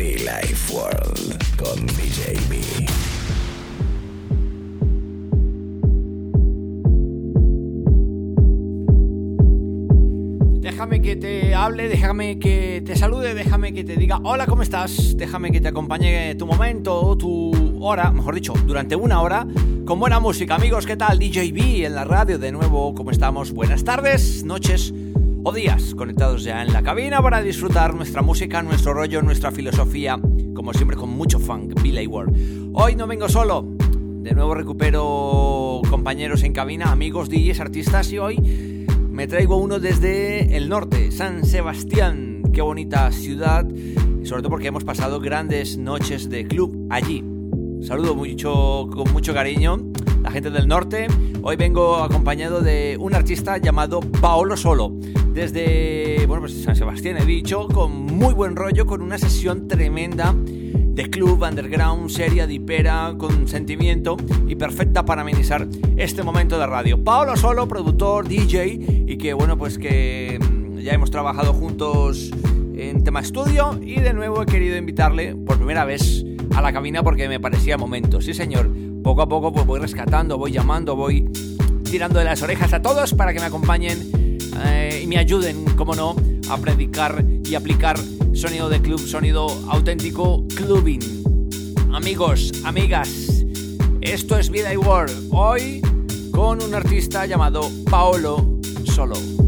Life World con DJ B. Déjame que te hable, déjame que te salude, déjame que te diga hola, ¿cómo estás? Déjame que te acompañe tu momento, tu hora, mejor dicho, durante una hora, con buena música. Amigos, ¿qué tal? DJ B en la radio de nuevo, ¿cómo estamos? Buenas tardes, noches o días, conectados ya en la cabina para disfrutar nuestra música, nuestro rollo, nuestra filosofía, como siempre con mucho funk, Billy World. Hoy no vengo solo, de nuevo recupero compañeros en cabina, amigos, DJs, artistas y hoy me traigo uno desde el norte, San Sebastián. Qué bonita ciudad, sobre todo porque hemos pasado grandes noches de club allí. Saludo mucho, con mucho cariño la gente del norte. Hoy vengo acompañado de un artista llamado Paolo Solo. Desde bueno, pues San Sebastián he dicho, con muy buen rollo, con una sesión tremenda de club, underground, seria, dipera, con sentimiento y perfecta para amenizar este momento de radio. Paolo Solo, productor, DJ y que bueno, pues que mm, ya hemos trabajado juntos en tema estudio y de nuevo he querido invitarle por primera vez a la cabina porque me parecía momento. Sí, señor. Poco a poco pues voy rescatando, voy llamando, voy tirando de las orejas a todos para que me acompañen eh, y me ayuden, como no, a predicar y aplicar sonido de club, sonido auténtico clubbing. Amigos, amigas, esto es Vida y World. Hoy con un artista llamado Paolo Solo.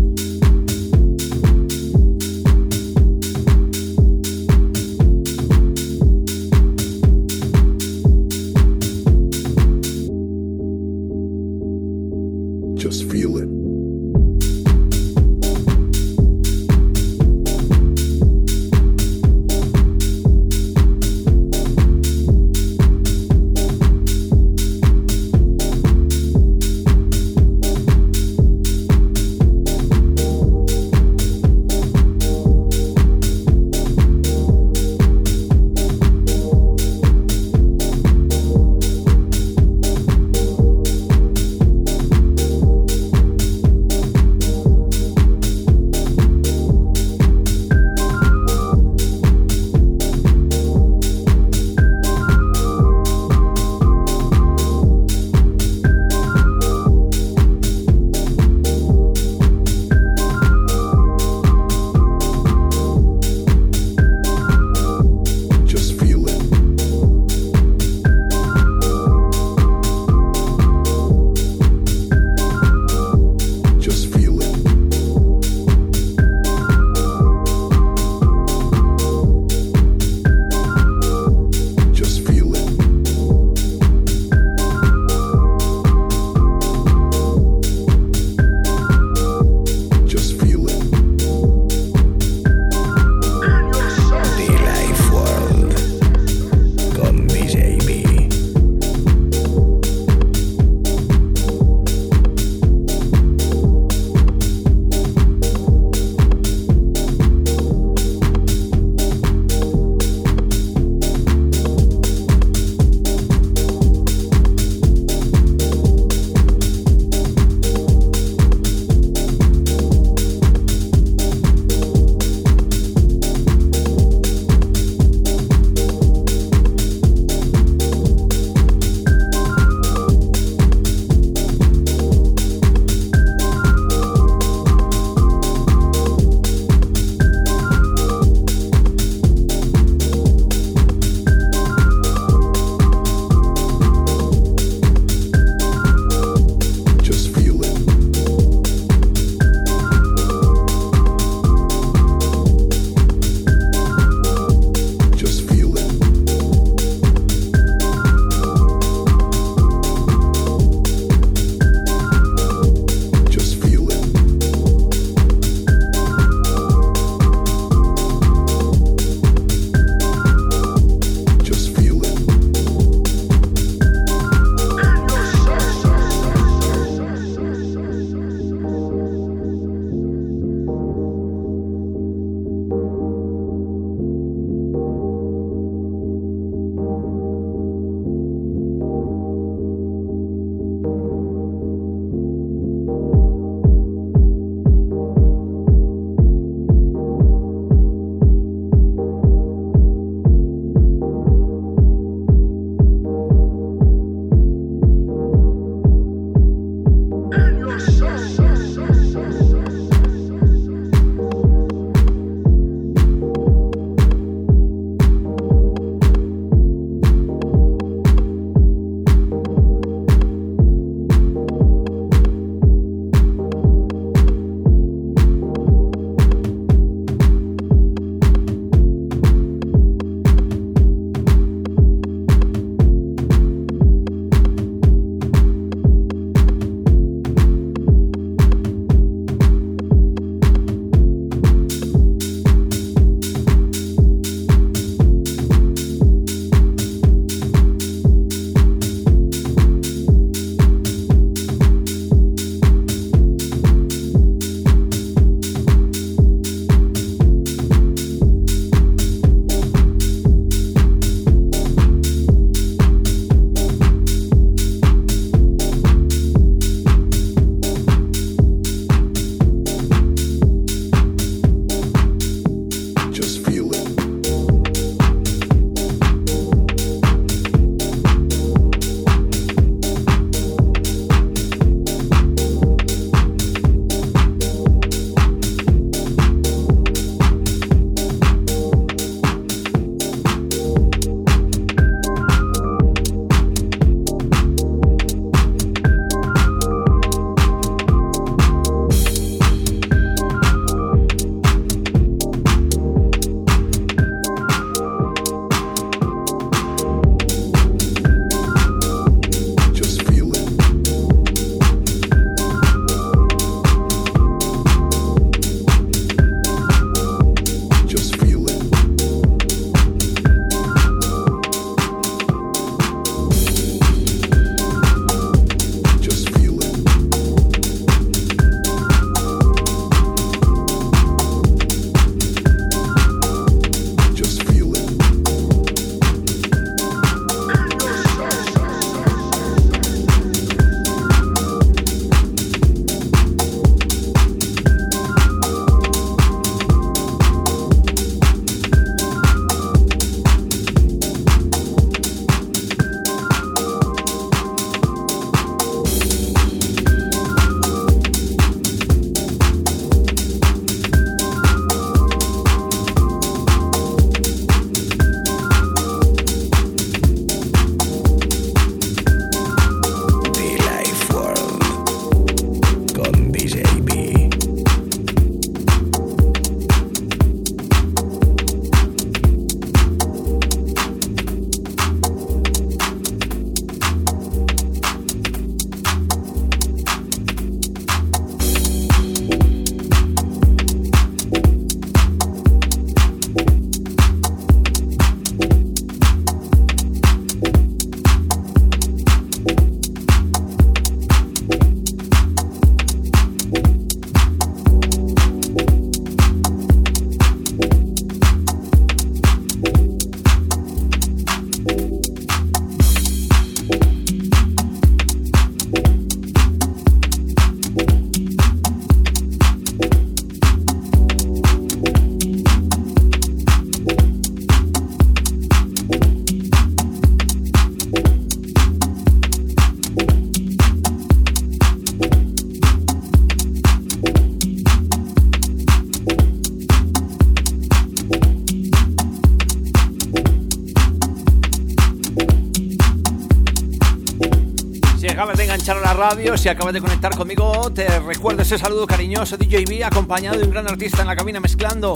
Radio, si acabas de conectar conmigo, te recuerdo ese saludo cariñoso DJB acompañado de un gran artista en la cabina mezclando.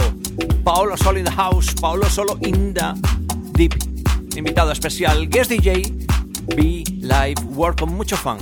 Paolo Solo in the house, Paolo Solo in the deep. Invitado especial, guest DJ, Be Live Work con mucho fun.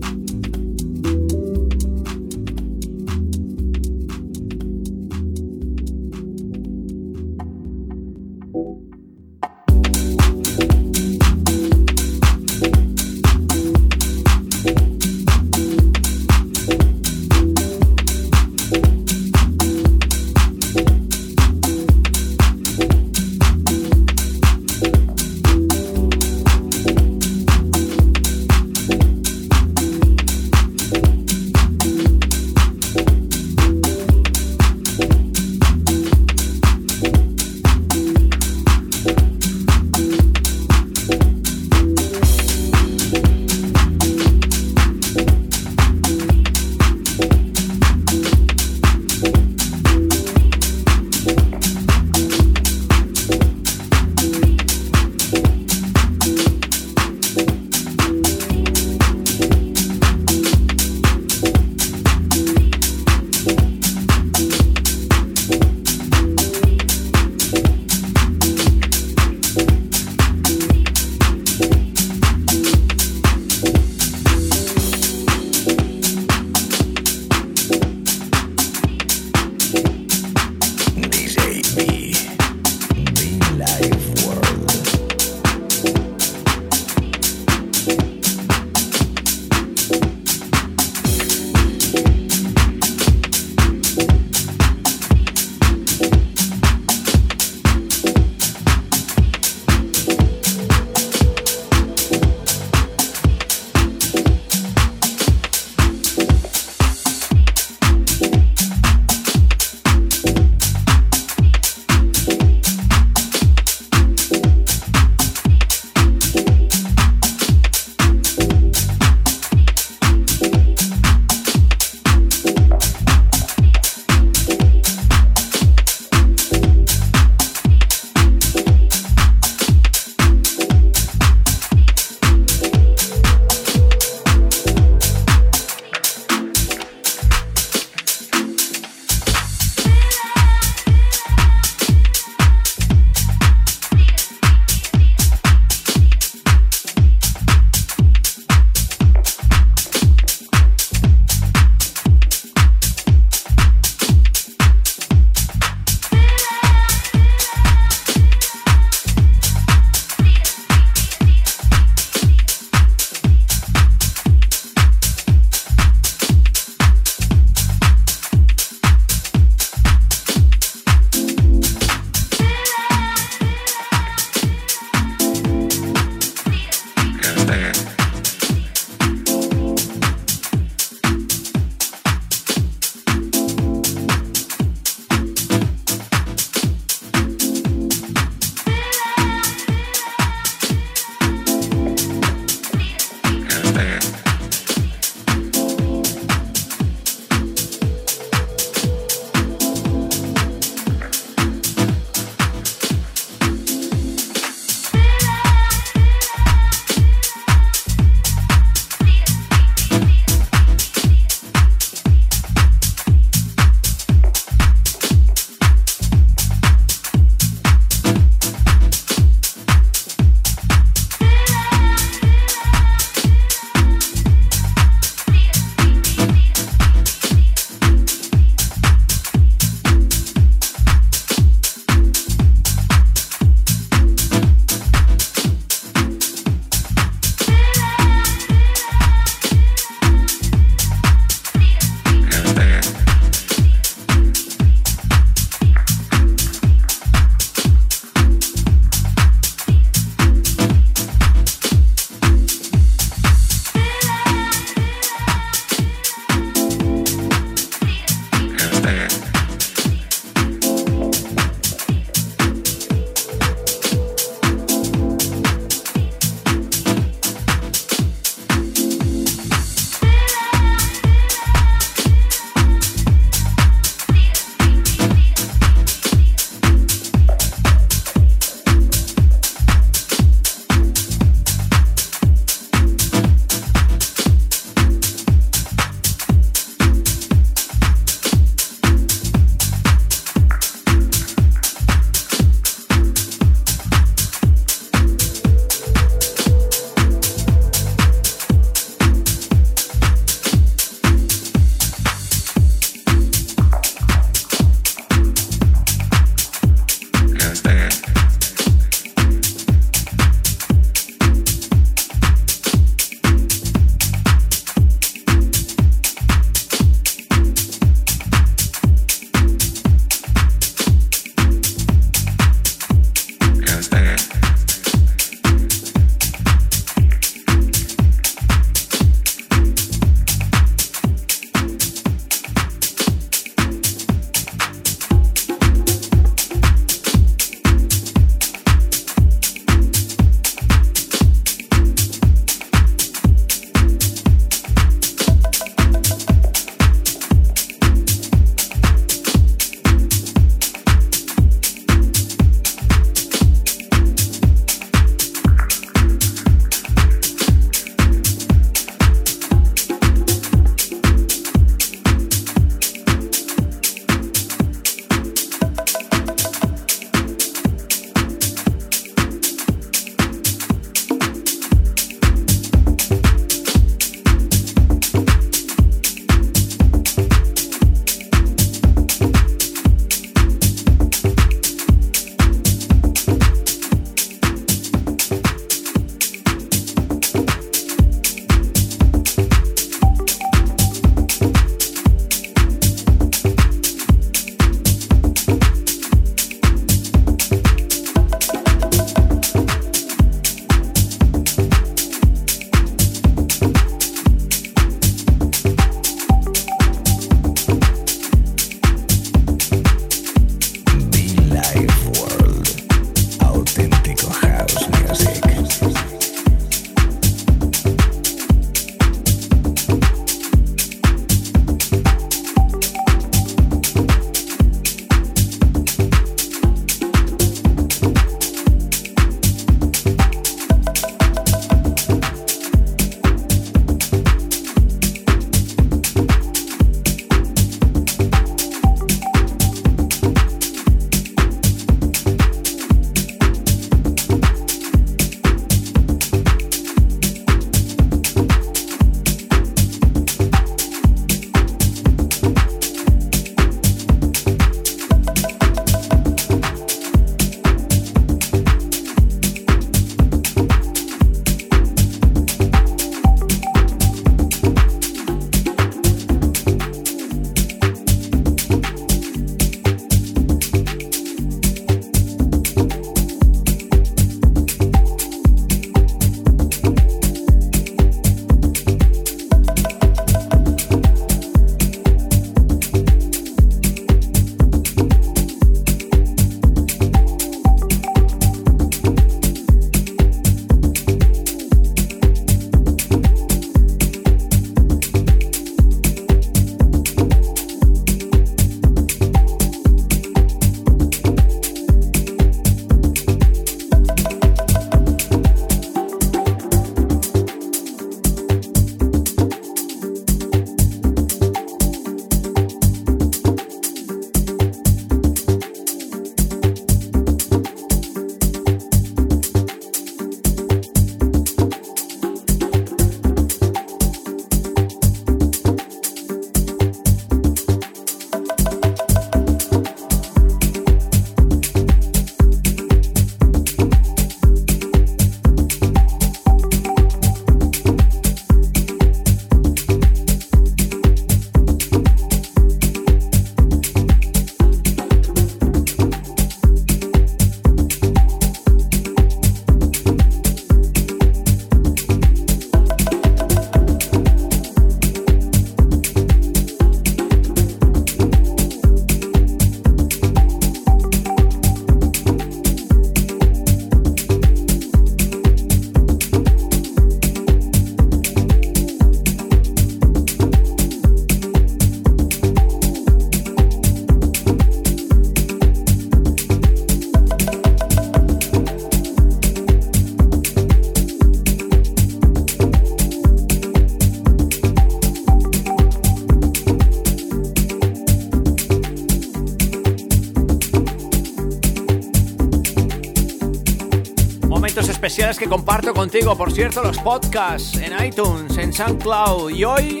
Contigo. Por cierto, los podcasts en iTunes, en SoundCloud y hoy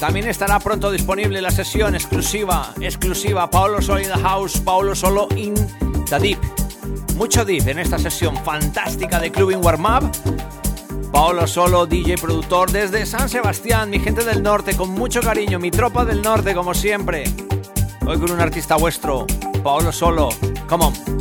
también estará pronto disponible la sesión exclusiva, exclusiva, Paolo Solo in the House, Paolo Solo in the Deep. Mucho deep en esta sesión fantástica de Clubbing Warm Up. Paolo Solo, DJ productor desde San Sebastián, mi gente del norte, con mucho cariño, mi tropa del norte como siempre. Hoy con un artista vuestro, Paolo Solo. Come on.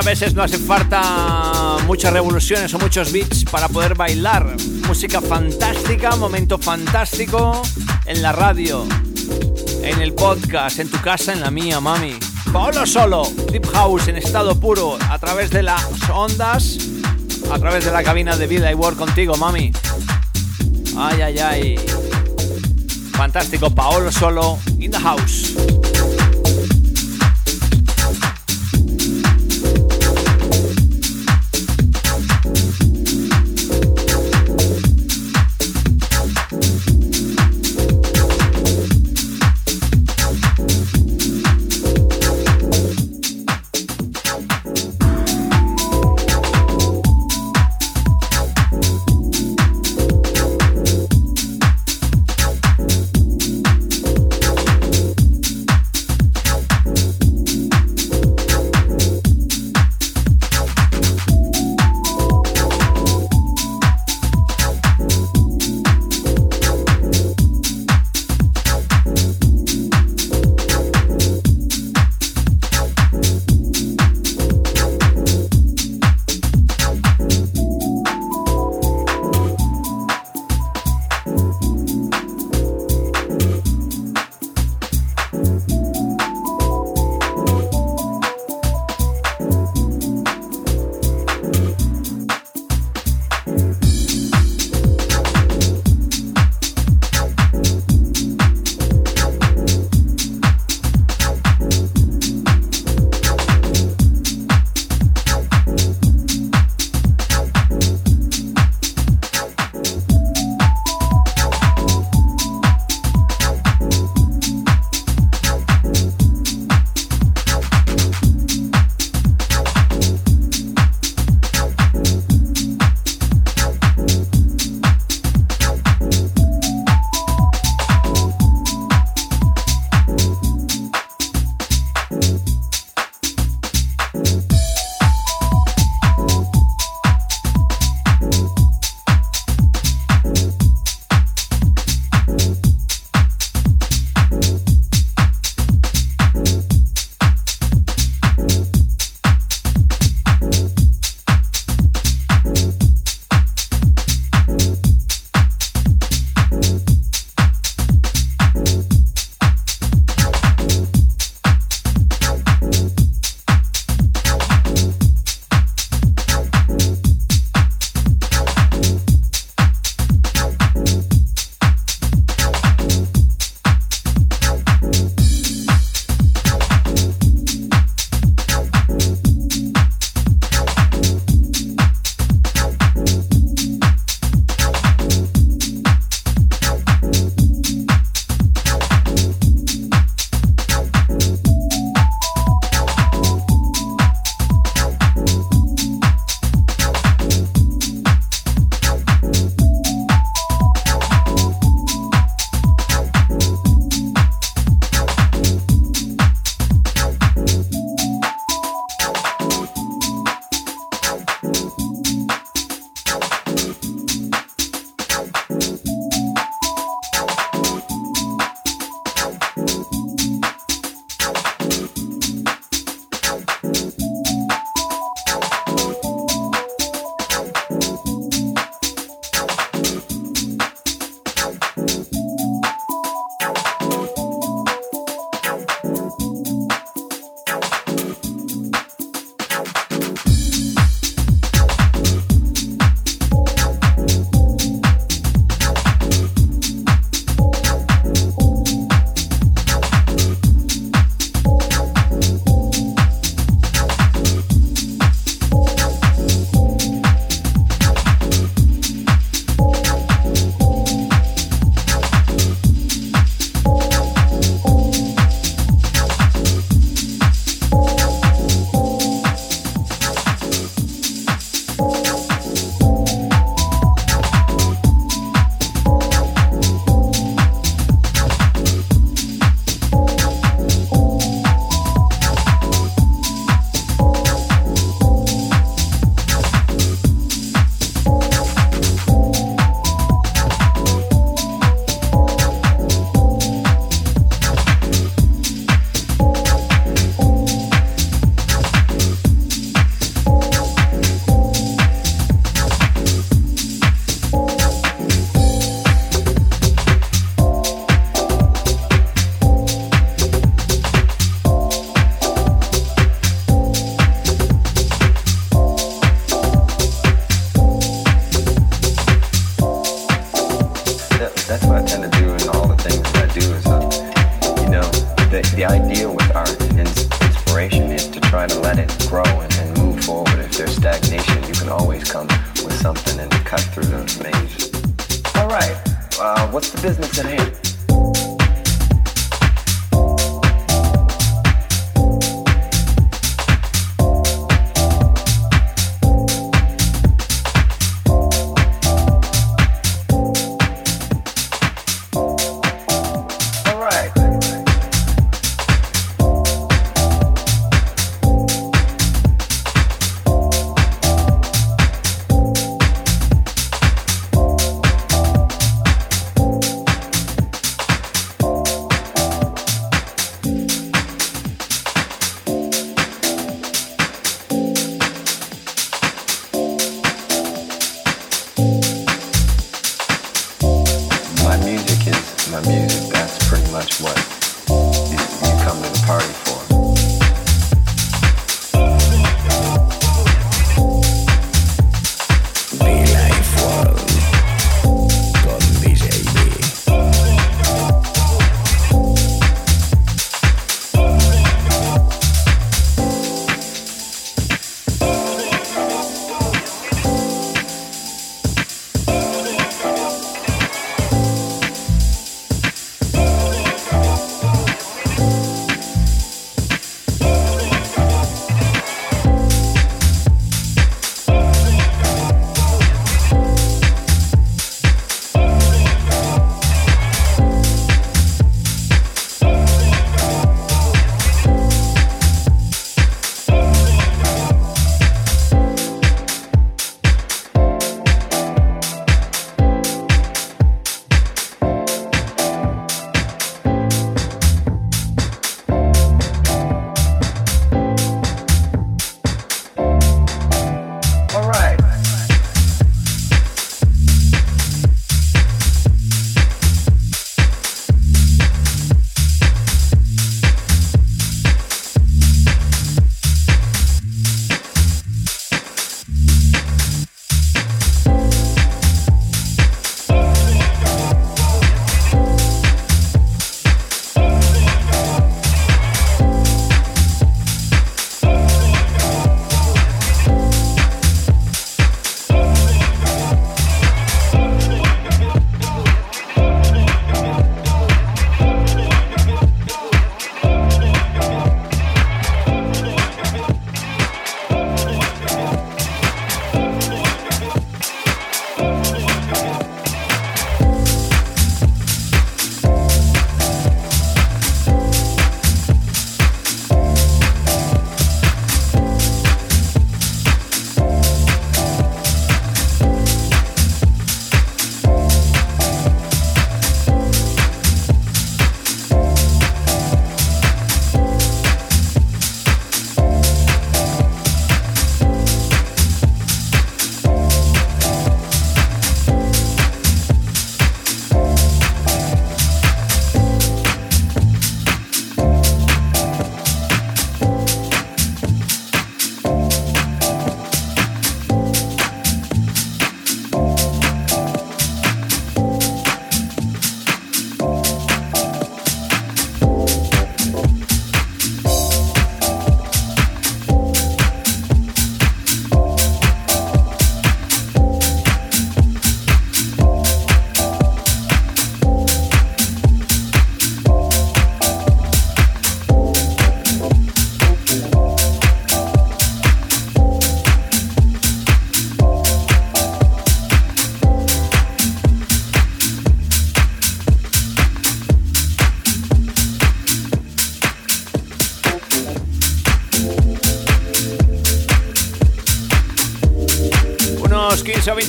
Muchas veces no hace falta muchas revoluciones o muchos beats para poder bailar. Música fantástica, momento fantástico en la radio, en el podcast, en tu casa, en la mía, mami. Paolo Solo, Deep House en estado puro, a través de las ondas, a través de la cabina de vida y work contigo, mami. Ay, ay, ay. Fantástico, Paolo Solo, in the house.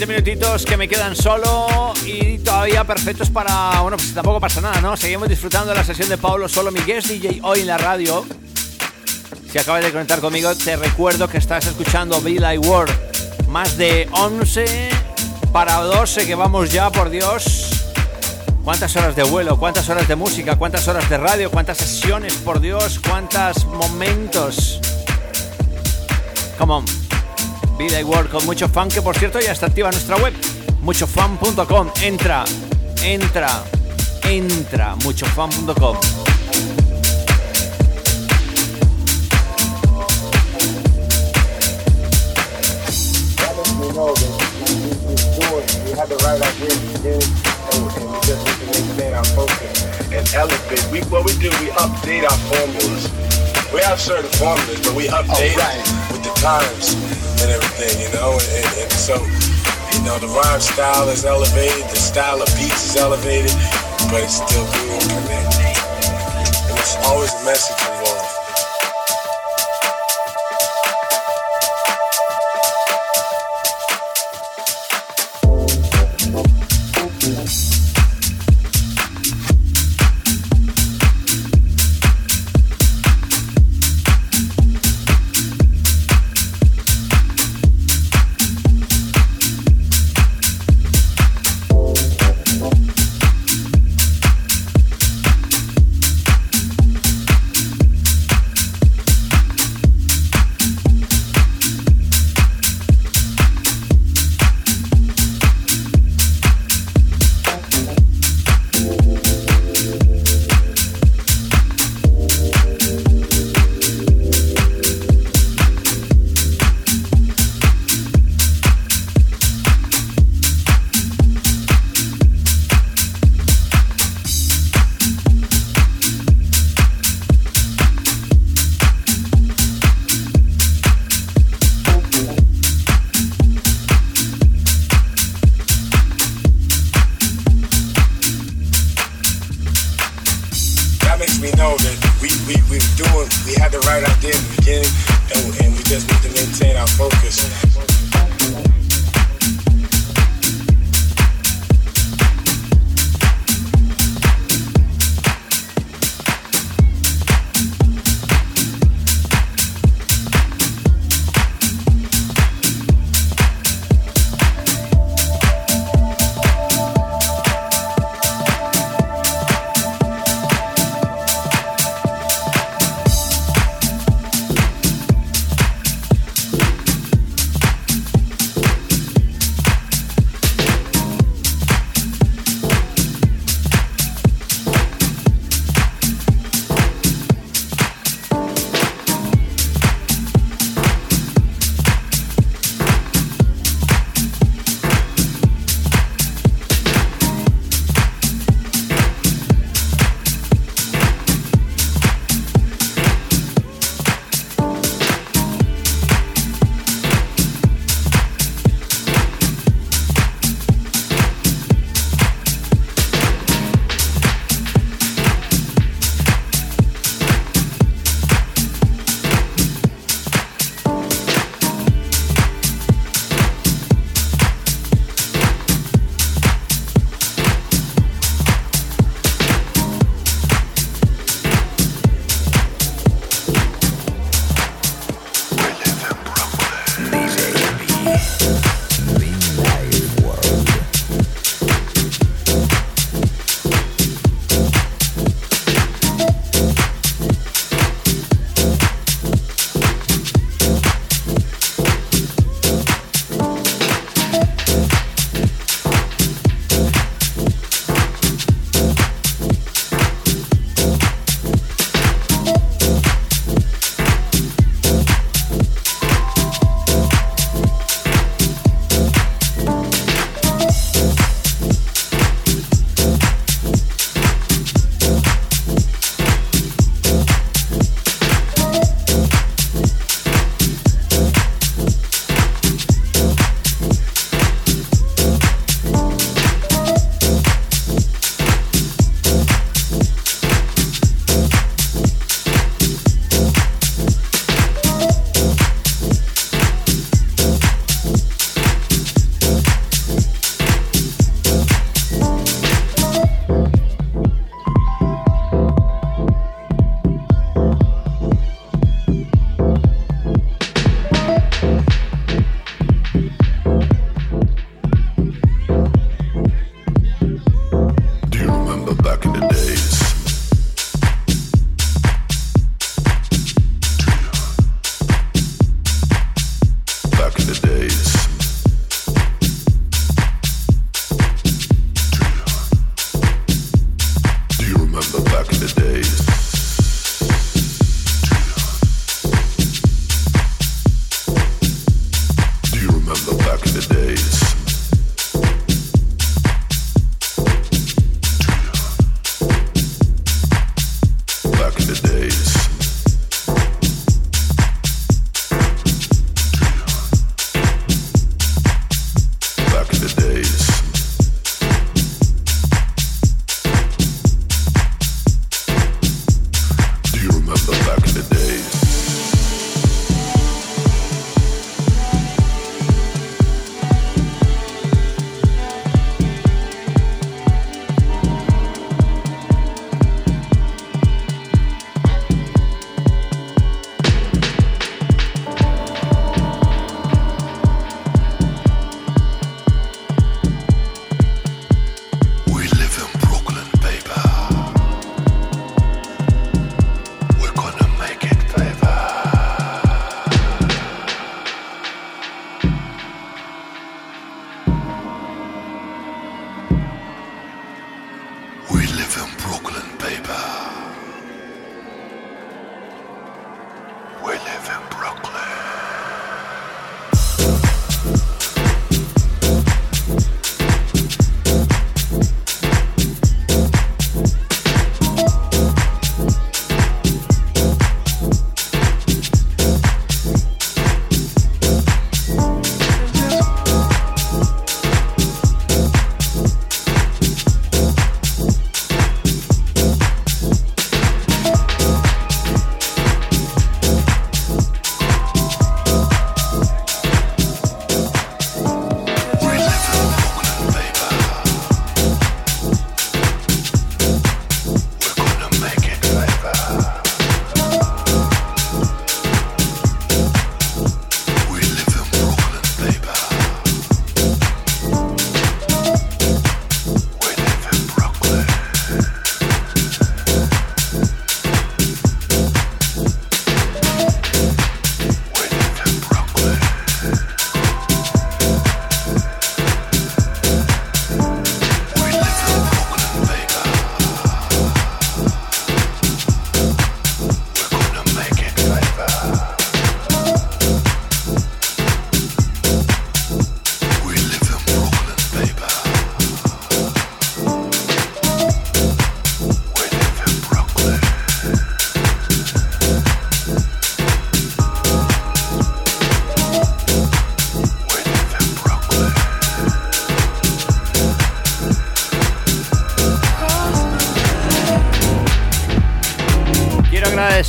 20 minutitos que me quedan solo y todavía perfectos para... Bueno, pues tampoco pasa nada, ¿no? Seguimos disfrutando de la sesión de Pablo Solo, mi guest DJ hoy en la radio. Si acabas de conectar conmigo, te recuerdo que estás escuchando Be Like World. Más de 11 para 12 que vamos ya, por Dios. ¿Cuántas horas de vuelo? ¿Cuántas horas de música? ¿Cuántas horas de radio? ¿Cuántas sesiones? Por Dios, ¿cuántos momentos? Come. Vida y World con mucho fan, que por cierto ya está activa nuestra web, muchofan.com. Entra, entra, entra, muchofan.com. We, have certain formulas, but we update with the. And everything, you know. And, and, so, you know, the rhyme style is elevated, the style of beats is elevated, but it's still being connected. And it's always a message involved.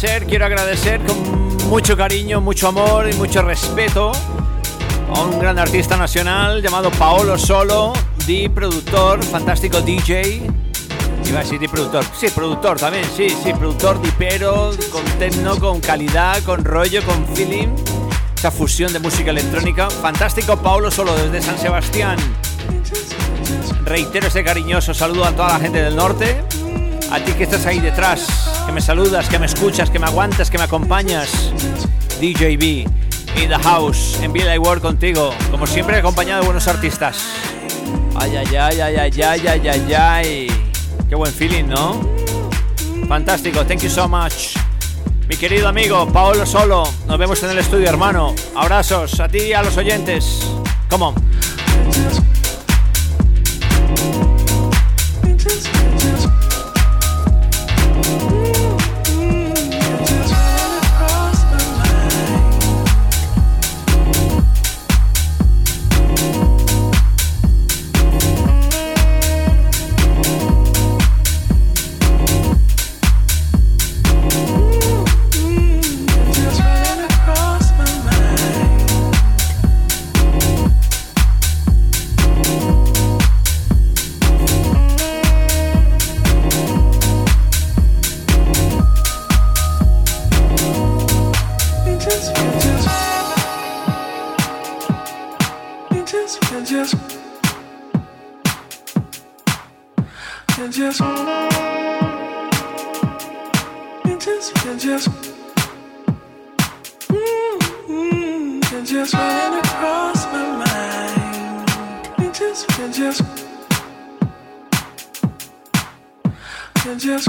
Quiero agradecer con mucho cariño, mucho amor y mucho respeto a un gran artista nacional llamado Paolo Solo, di productor, fantástico DJ. Iba a decir di productor, sí, productor también, sí, sí, productor pero con techno, con calidad, con rollo, con feeling. Esa fusión de música electrónica. Fantástico Paolo Solo desde San Sebastián. Reitero ese cariñoso saludo a toda la gente del norte. A ti que estás ahí detrás, que me saludas, que me escuchas, que me aguantas, que me acompañas. DJB, in the house, en Villa World contigo, como siempre acompañado de buenos artistas. Ay, ay, ay, ay, ay, ay, ay, ay, ay. Qué buen feeling, ¿no? Fantástico, thank you so much. Mi querido amigo Paolo Solo, nos vemos en el estudio, hermano. Abrazos a ti y a los oyentes. Come on. just, just, just, mm-hmm. just running across my mind. Just, just, just, just,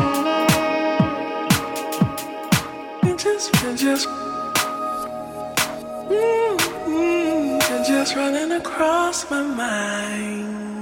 mm-hmm. just running across my mind.